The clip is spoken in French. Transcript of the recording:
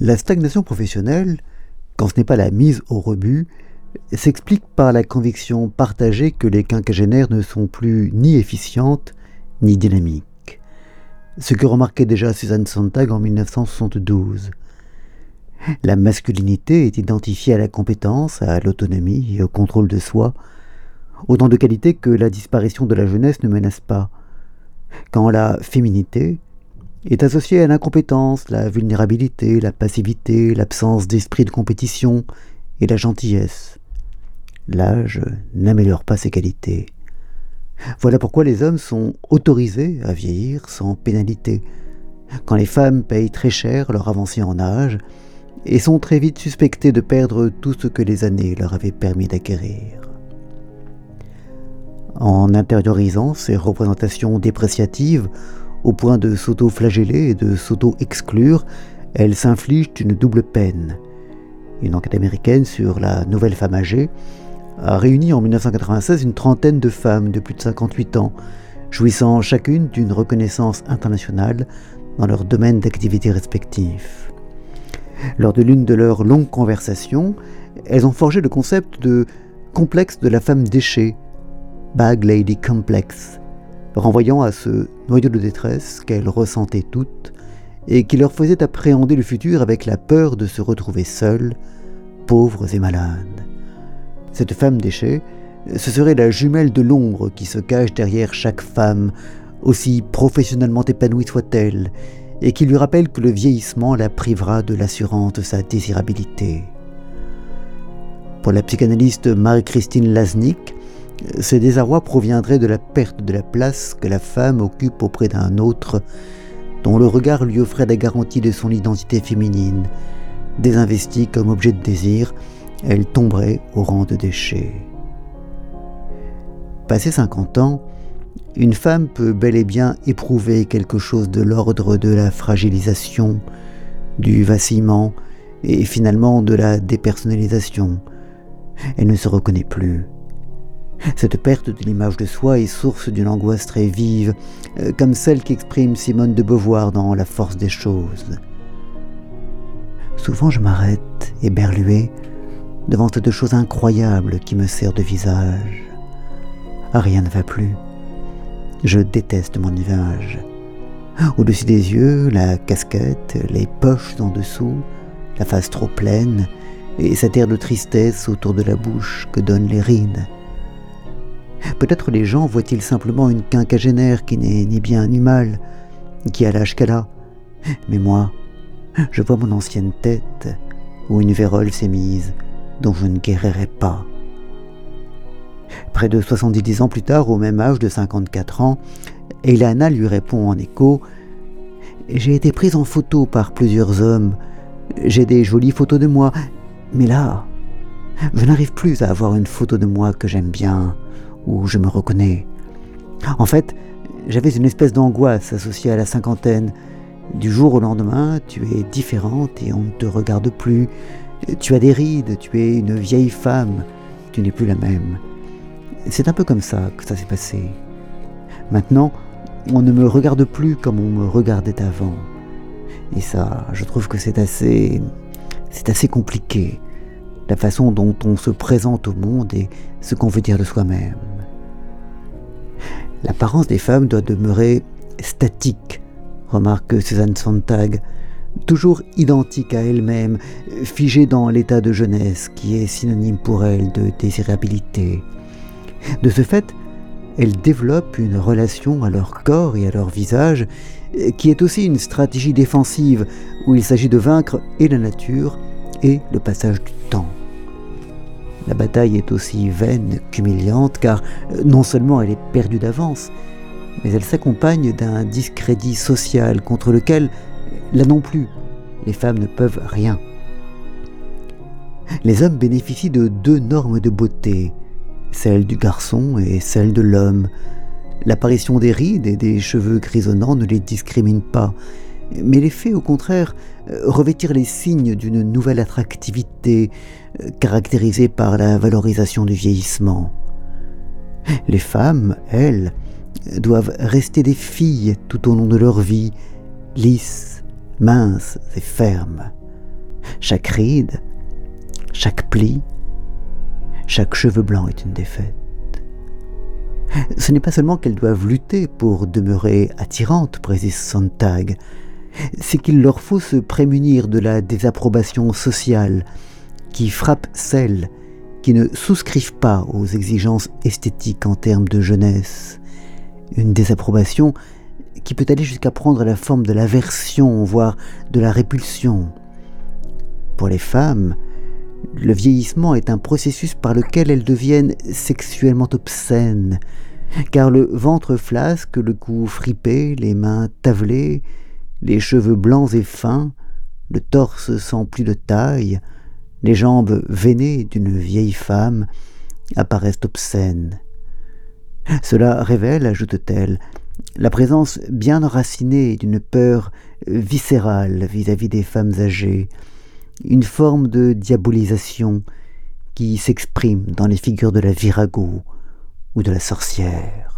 La stagnation professionnelle, quand ce n'est pas la mise au rebut, s'explique par la conviction partagée que les quinquagénaires ne sont plus ni efficientes ni dynamiques. Ce que remarquait déjà Suzanne Sontag en 1972. La masculinité est identifiée à la compétence, à l'autonomie et au contrôle de soi, autant de qualités que la disparition de la jeunesse ne menace pas. Quand la féminité est associée à l'incompétence, la vulnérabilité, la passivité, l'absence d'esprit de compétition et la gentillesse. L'âge n'améliore pas ces qualités. Voilà pourquoi les hommes sont autorisés à vieillir sans pénalité, quand les femmes payent très cher leur avancée en âge et sont très vite suspectées de perdre tout ce que les années leur avaient permis d'acquérir. En intériorisant ces représentations dépréciatives au point de s'auto-flageller et de s'auto-exclure, elles s'infligent une double peine. Une enquête américaine sur la nouvelle femme âgée a réuni en 1996 une trentaine de femmes de plus de 58 ans, jouissant chacune d'une reconnaissance internationale dans leur domaine d'activité respectif. Lors de l'une de leurs longues conversations, elles ont forgé le concept de complexe de la femme déchet, Bag Lady Complex, renvoyant à ce noyau de détresse qu'elles ressentaient toutes et qui leur faisait appréhender le futur avec la peur de se retrouver seules, pauvres et malades. Cette femme déchet, ce serait la jumelle de l'ombre qui se cache derrière chaque femme, aussi professionnellement épanouie soit-elle, et qui lui rappelle que le vieillissement la privera de l'assurance de sa désirabilité. Pour la psychanalyste Marie-Christine Lasnik, ce désarroi proviendrait de la perte de la place que la femme occupe auprès d'un autre, dont le regard lui offrait la garantie de son identité féminine. Désinvestie comme objet de désir, elle tomberait au rang de déchet. Passé 50 ans, une femme peut bel et bien éprouver quelque chose de l'ordre de la fragilisation, du vacillement et finalement de la dépersonnalisation. Elle ne se reconnaît plus. Cette perte de l'image de soi est source d'une angoisse très vive, euh, comme celle qu'exprime Simone de Beauvoir dans La force des choses. Souvent je m'arrête, éberlué, devant cette chose incroyable qui me sert de visage. Rien ne va plus. Je déteste mon image. Au-dessus des yeux, la casquette, les poches en dessous, la face trop pleine, et cet air de tristesse autour de la bouche que donnent les rides. Peut-être les gens voient-ils simplement une quinquagénaire qui n'est ni bien ni mal, qui a l'âge qu'elle a. Mais moi, je vois mon ancienne tête, où une vérole s'est mise, dont je ne guérirai pas. Près de 70 ans plus tard, au même âge de 54 ans, Elana lui répond en écho J'ai été prise en photo par plusieurs hommes, j'ai des jolies photos de moi, mais là, je n'arrive plus à avoir une photo de moi que j'aime bien, où je me reconnais. En fait, j'avais une espèce d'angoisse associée à la cinquantaine. Du jour au lendemain, tu es différente et on ne te regarde plus. Tu as des rides, tu es une vieille femme, tu n'es plus la même. C'est un peu comme ça que ça s'est passé. Maintenant, on ne me regarde plus comme on me regardait avant. Et ça, je trouve que c'est assez. C'est assez compliqué. La façon dont on se présente au monde et ce qu'on veut dire de soi-même. L'apparence des femmes doit demeurer statique, remarque Suzanne Sontag, toujours identique à elle-même, figée dans l'état de jeunesse qui est synonyme pour elle de désirabilité. De ce fait, elles développent une relation à leur corps et à leur visage qui est aussi une stratégie défensive où il s'agit de vaincre et la nature et le passage du temps. La bataille est aussi vaine qu'humiliante car euh, non seulement elle est perdue d'avance, mais elle s'accompagne d'un discrédit social contre lequel, là non plus, les femmes ne peuvent rien. Les hommes bénéficient de deux normes de beauté, celle du garçon et celle de l'homme. L'apparition des rides et des cheveux grisonnants ne les discrimine pas, mais les fait au contraire euh, revêtir les signes d'une nouvelle attractivité euh, caractérisée par la valorisation du vieillissement. Les femmes, elles, doivent rester des filles tout au long de leur vie, lisses, minces et fermes. Chaque ride, chaque pli, chaque cheveu blanc est une défaite. Ce n'est pas seulement qu'elles doivent lutter pour demeurer attirantes, précise Sontag, c'est qu'il leur faut se prémunir de la désapprobation sociale qui frappe celles qui ne souscrivent pas aux exigences esthétiques en termes de jeunesse. Une désapprobation qui peut aller jusqu'à prendre la forme de l'aversion, voire de la répulsion. Pour les femmes, le vieillissement est un processus par lequel elles deviennent sexuellement obscènes, car le ventre flasque, le cou fripé, les mains tavelées, les cheveux blancs et fins, le torse sans plus de taille, les jambes veinées d'une vieille femme apparaissent obscènes. Cela révèle, ajoute-t-elle, la présence bien enracinée d'une peur viscérale vis-à-vis des femmes âgées, une forme de diabolisation qui s'exprime dans les figures de la virago ou de la sorcière.